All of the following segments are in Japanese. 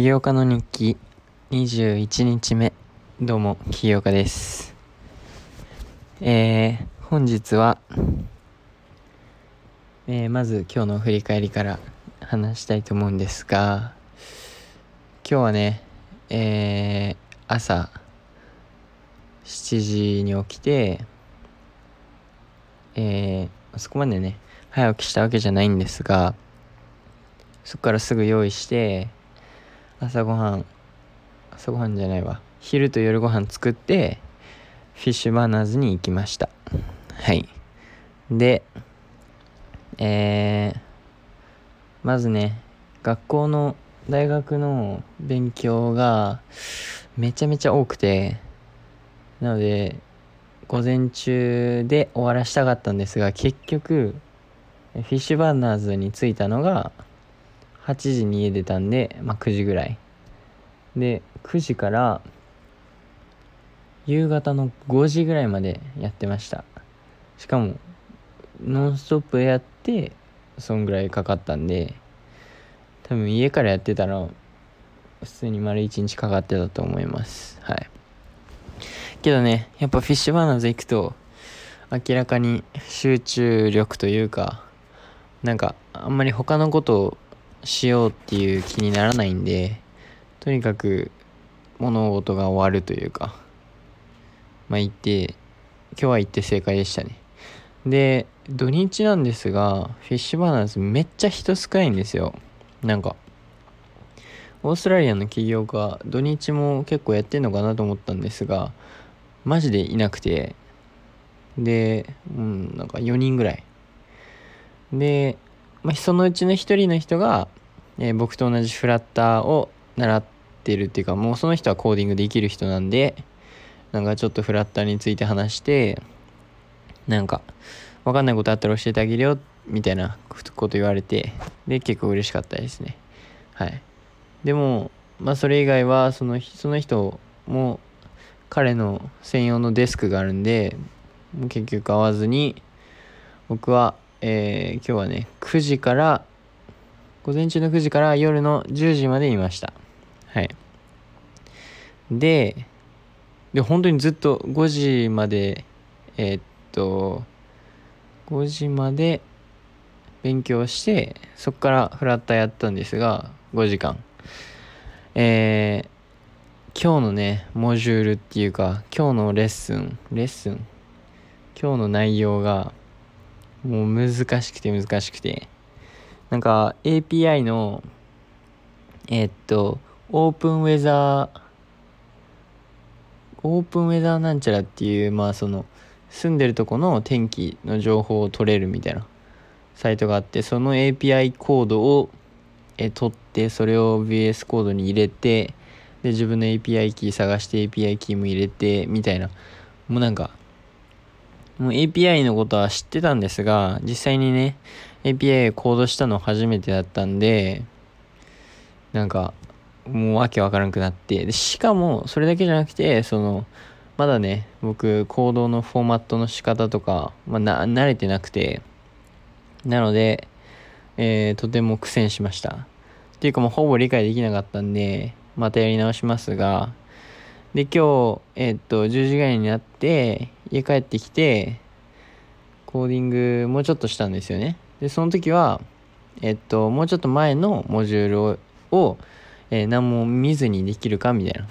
起業家の日記。21日目。どうも起業家です。えー、本日は、えー、まず今日の振り返りから話したいと思うんですが今日はねえー、朝7時に起きてえー、そこまでね早起きしたわけじゃないんですがそこからすぐ用意して朝ごはん朝ごはんじゃないわ。昼と夜ご飯作ってフィッシュバーナーズに行きました。はい。でえー、まずね学校の大学の勉強がめちゃめちゃ多くてなので午前中で終わらしたかったんですが結局フィッシュバーナーズに着いたのが8時に家出たんで、まあ、9時ぐらい。で9時から夕方の5時ぐらいまでやってました。しかもノンストップやってそんぐらいかかったんで多分家からやってたら普通に丸1日かかってたと思います。はい。けどねやっぱフィッシュバーナーズ行くと明らかに集中力というかなんかあんまり他のことをしようっていう気にならないんでとにかく物事が終わるというかまあ行って今日は行って正解でしたね。で土日なんですがフィッシュバーナーズめっちゃ人少ないんですよ。なんかオーストラリアの起業家土日も結構やってんのかなと思ったんですがマジでいなくて。でうんなんか4人ぐらい。で、まあ、そのうちの1人の人が、えー、僕と同じフラッターを習ってるっていうかもうその人はコーディングできる人なんでなんかちょっとフラッターについて話してなんか分かんないことあったら教えてあげるよみたいなこと言われてで結構嬉しかったですね。はい。でもまあそれ以外はそのその人も彼の専用のデスクがあるんで結局会わずに僕はえー、今日はね、9時から、午前中の9時から夜の10時までいました。はい。で、で、本当にずっと5時まで、えー、っと、5時まで勉強して、そこからフラッターやったんですが、5時間。えー、今日のね、モジュールっていうか、今日のレッスン、レッスン、今日の内容が、もう難しくて難しくて。なんか API の、えー、っと、オープンウェザー、オープンウェザーなんちゃらっていう、まあその、住んでるとこの天気の情報を取れるみたいなサイトがあって、その API コードをえ取って、それを VS コードに入れて、で、自分の API キー探して API キーも入れて、みたいな。もうなんか、もう API のことは知ってたんですが、実際にね、API コードしたの初めてだったんで、なんか、もうわけわからなくなって、でしかも、それだけじゃなくて、その、まだね、僕、コードのフォーマットの仕方とか、まあ、な、慣れてなくて、なので、えー、とても苦戦しました。っていうかもうほぼ理解できなかったんで、またやり直しますが、で、今日、えー、っと、10時ぐらいになって、家帰ってきて、コーディングもうちょっとしたんですよね。で、その時は、えっと、もうちょっと前のモジュールを、をえー、何も見ずにできるかみたいな。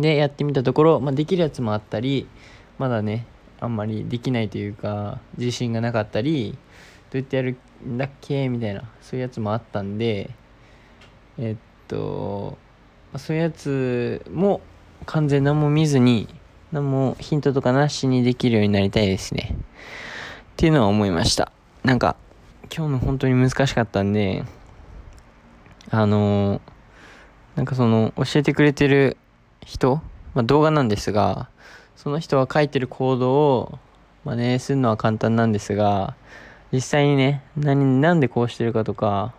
で、やってみたところ、まあ、できるやつもあったり、まだね、あんまりできないというか、自信がなかったり、どうやってやるんだっけみたいな、そういうやつもあったんで、えっと、そういうやつも完全何も見ずに、何もヒントとかなしにできるようになりたいですね。っていうのは思いました。なんか、今日の本当に難しかったんで、あのー、なんかその、教えてくれてる人、まあ、動画なんですが、その人が書いてるコードを真似するのは簡単なんですが、実際にね、何、なんでこうしてるかとか、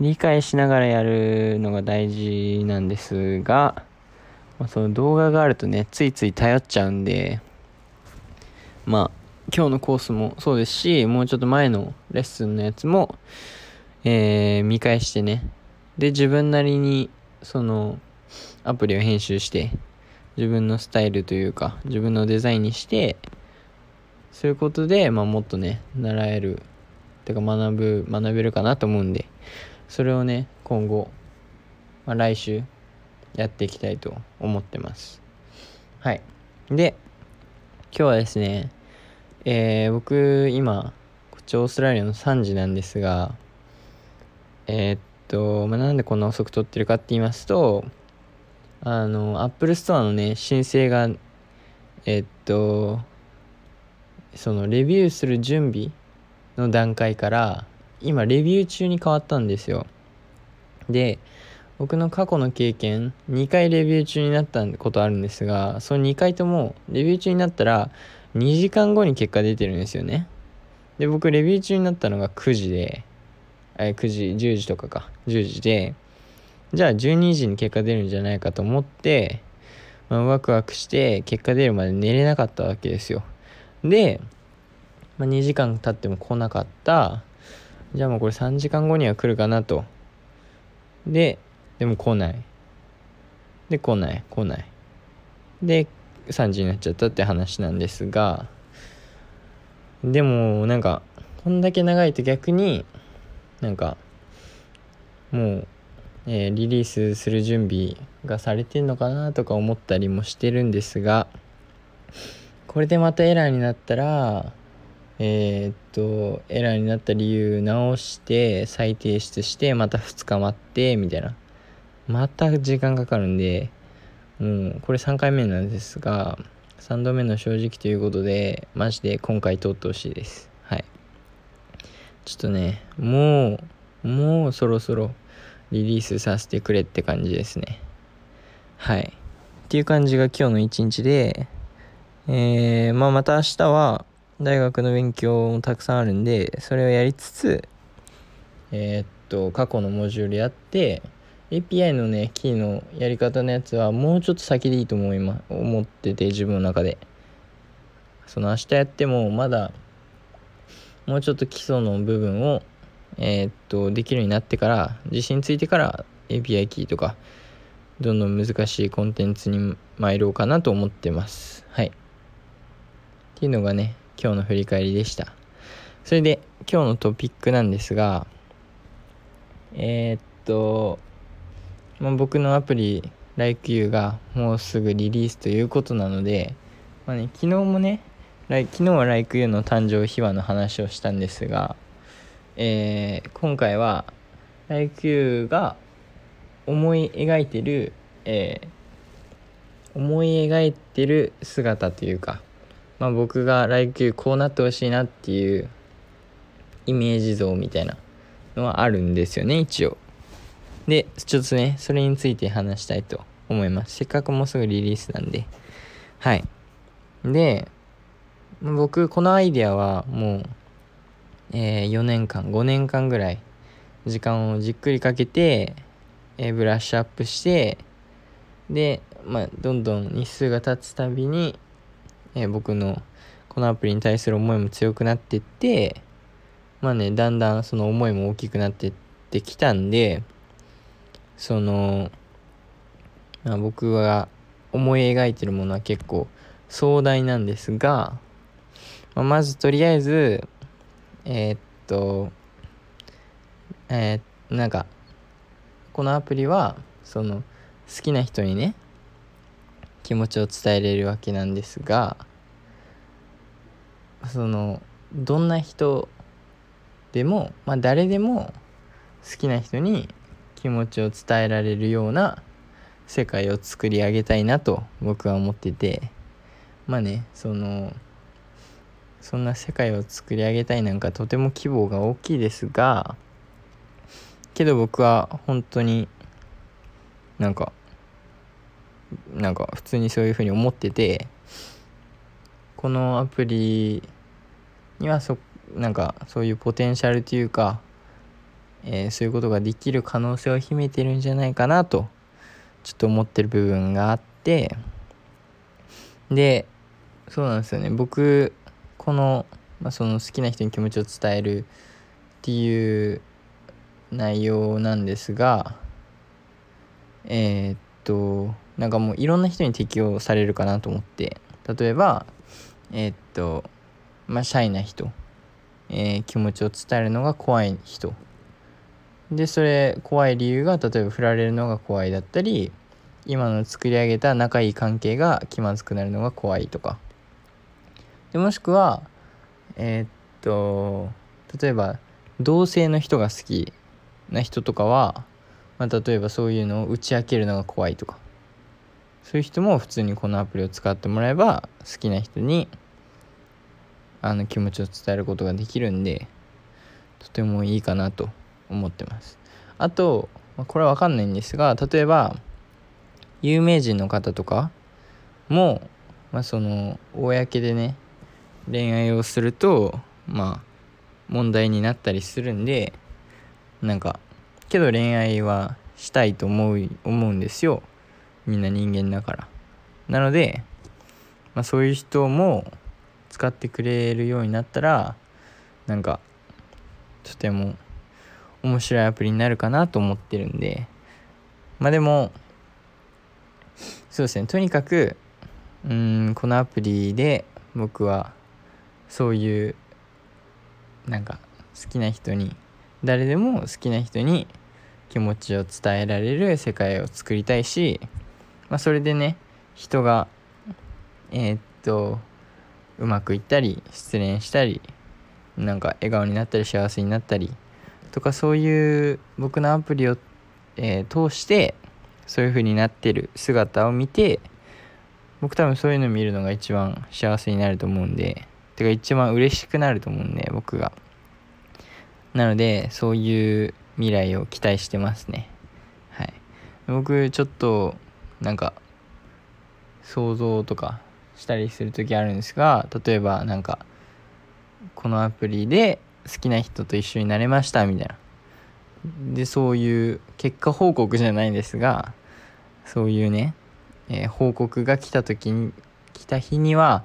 理解しながらやるのが大事なんですが、まあ、その動画があるとね、ついつい頼っちゃうんで、まあ、今日のコースもそうですし、もうちょっと前のレッスンのやつも、えー、見返してね、で自分なりにそのアプリを編集して自分のスタイルというか自分のデザインにしてそういうことで、まあ、もっとね習えるてか学ぶ学べるかなと思うんでそれをね今後、まあ、来週やっていきたいと思ってます。はい。で今日はですねえー、僕今こっちオーストラリアの3時なんですがえー、っと、まあ、なんでこんな遅く撮ってるかって言いますとあのアップルストアのね申請がえー、っとそのレビューする準備の段階から今レビュー中に変わったんですよ。で僕の過去の経験2回レビュー中になったことあるんですがその2回ともレビュー中になったら2時間後に結果出てるんですよね。で僕レビュー中になったのが9時でえ9時10時とかか。10時でじゃあ12時に結果出るんじゃないかと思って、まあ、ワクワクして結果出るまで寝れなかったわけですよ。で、まあ、2時間経っても来なかった。じゃあもうこれ3時間後には来るかなと。ででも来ない。で来ない来ない。で3時になっちゃったって話なんですがでもなんかこんだけ長いと逆になんかもう、えー、リリースする準備がされてんのかなとか思ったりもしてるんですがこれでまたエラーになったらえー、っとエラーになった理由直して再提出してまた2日待ってみたいな。また時間かかるんでもうこれ3回目なんですが3度目の正直ということでマジで今回通ってほしいです。はい。ちょっとねもうもうそろそろリリースさせてくれって感じですね。はい。っていう感じが今日の一日でえー、まあまた明日は大学の勉強もたくさんあるんでそれをやりつつえー、っと過去のモジュールやって API のね、キーのやり方のやつはもうちょっと先でいいと思いま、思ってて、自分の中で。その明日やってもまだ、もうちょっと基礎の部分を、えー、っと、できるようになってから、自信ついてから API キーとか、どんどん難しいコンテンツに参ろうかなと思ってます。はい。っていうのがね、今日の振り返りでした。それで、今日のトピックなんですが、えー、っと、まあ、僕のアプリ LikeU がもうすぐリリースということなので、まあね、昨日もね昨日は LikeU の誕生秘話の話をしたんですが、えー、今回は LikeU が思い描いてる、えー、思い描いてる姿というか、まあ、僕が LikeU こうなってほしいなっていうイメージ像みたいなのはあるんですよね一応。で、ちょっとね、それについて話したいと思います。せっかくもうすぐリリースなんで。はい。で、僕、このアイデアはもう、えー、4年間、5年間ぐらい、時間をじっくりかけて、えー、ブラッシュアップして、で、まあ、どんどん日数が経つたびに、えー、僕のこのアプリに対する思いも強くなってって、まあね、だんだんその思いも大きくなってってきたんで、その、まあ、僕が思い描いてるものは結構壮大なんですが、まあ、まずとりあえずえー、っとえー、なんかこのアプリはその好きな人にね気持ちを伝えれるわけなんですがそのどんな人でもまあ誰でも好きな人に気持ちを伝えられるような世界を作り上げたいなと僕は思ってて。まあねそのそんな世界を作り上げたいなんかとても規模が大きいですがけど僕は本当になんかなんか普通にそういうふうに思っててこのアプリにはそなんかそういうポテンシャルというかえー、そういうことができる可能性を秘めてるんじゃないかなとちょっと思ってる部分があってでそうなんですよね。僕この,、まあ、その好きな人に気持ちを伝えるっていう内容なんですがえー、っとなんかもういろんな人に適用されるかなと思って。例えばえー、っとまあシャイな人、えー、気持ちを伝えるのが怖い人。でそれ怖い理由が例えば振られるのが怖いだったり今の作り上げた仲いい関係が気まずくなるのが怖いとか。でもしくはえー、っと例えば同性の人が好きな人とかは、まあ、例えばそういうのを打ち明けるのが怖いとか。そういう人も普通にこのアプリを使ってもらえば好きな人にあの気持ちを伝えることができるんでとてもいいかなと。思ってます。あとまこれは分かんないんですが例えば有名人の方とかも、まあ、その公でね恋愛をするとまあ問題になったりするんでなんかけど恋愛はしたいと思う思うんですよ。みんな人間だから。なので、まあ、そういう人も使ってくれるようになったらなんかとても面白いアプリになるかなと思ってるんで。まあでもそうですね。とにかくうんこのアプリで僕はそういうなんか好きな人に誰でも好きな人に気持ちを伝えられる世界を作りたいし、まあ、それでね人がえー、っとうまくいったり失恋したりなんか笑顔になったり幸せになったりとかそういう僕のアプリを、えー、通してそういう風になってる姿を見て僕多分そういうの見るのが一番幸せになると思うんでてか一番嬉しくなると思うんで僕が。なのでそういう未来を期待してますね。はい。僕ちょっとなんか想像とかしたりする時あるんですが例えばなんかこのアプリで好きな人と一緒になれましたみたいな。でそういう結果報告じゃないんですがそういうね、えー、報告が来た時に来た日には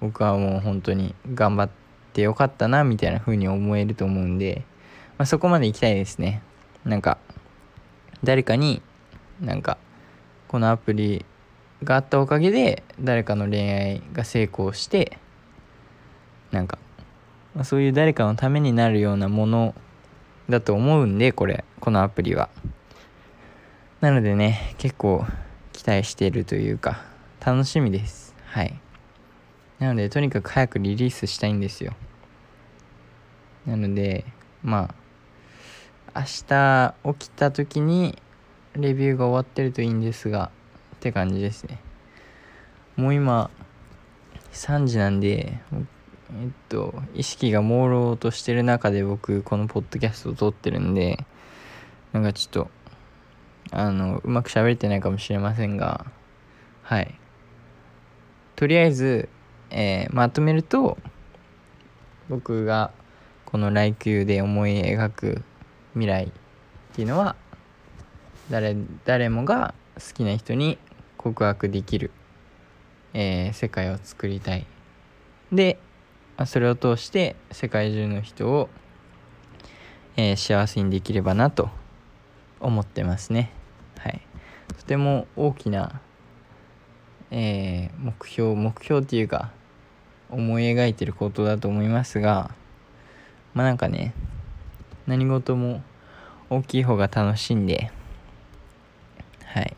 僕はもう本当に頑張ってよかったなみたいな風に思えると思うんで、まあ、そこまで行きたいですね。なんか誰かになんかこのアプリがあったおかげで誰かの恋愛が成功してなんか、まあ、そういう誰かのためになるようなものだと思うんでこれこのアプリは。なのでね結構期待しているというか楽しみです。はい。なのでとにかく早くリリースしたいんですよ。なのでまあ明日起きた時にレビューが終わってるといいんですがって感じですね。もう今3時なんでえっと意識が朦朧としてる中で僕このポッドキャストを撮ってるんでなんかちょっとあのうまく喋れてないかもしれませんがはい。とりあえずえー、まとめると僕がこの「来球」で思い描く未来っていうのは誰誰もが好きな人に告白できる、えー、世界を作りたい。でまそれを通して世界中の人を、えー、幸せにできればなと思ってますね。はい。とても大きな、えー、目標目標っていうか思い描いてることだと思いますがまあなんかね何事も大きい方が楽しんではい。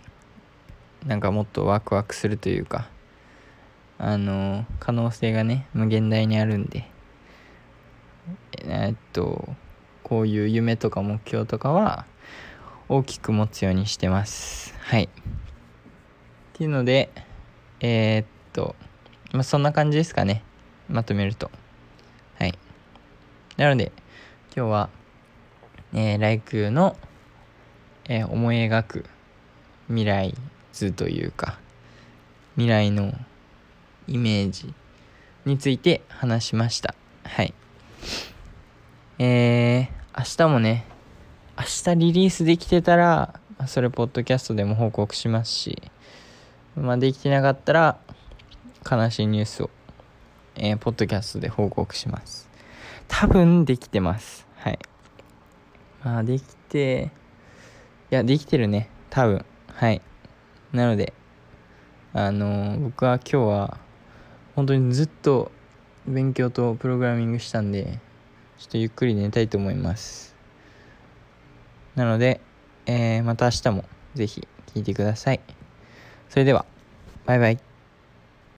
なんかもっとワクワクするというかあの可能性がね無限大にあるんでえっとこういう夢とか目標とかは大きく持つようにしてますはいっていうのでえー、っとまあ、そんな感じですかね。まとめると。はい。なので、今日は、えー、ライクの、えー、思い描く未来図というか、未来のイメージについて話しました。はい。えー、明日もね、明日リリースできてたら、それポッドキャストでも報告しますし、まあ、できてなかったら、悲しいニュースを、えー、ポッドキャストで報告します。多分できてます。はい。まあ、できて、いや、できてるね。多分。はいなのであの僕は今日は本当にずっと勉強とプログラミングしたんでちょっとゆっくり寝たいと思います。なので、えー、また明日も是非聴いてください。それではバイバイ。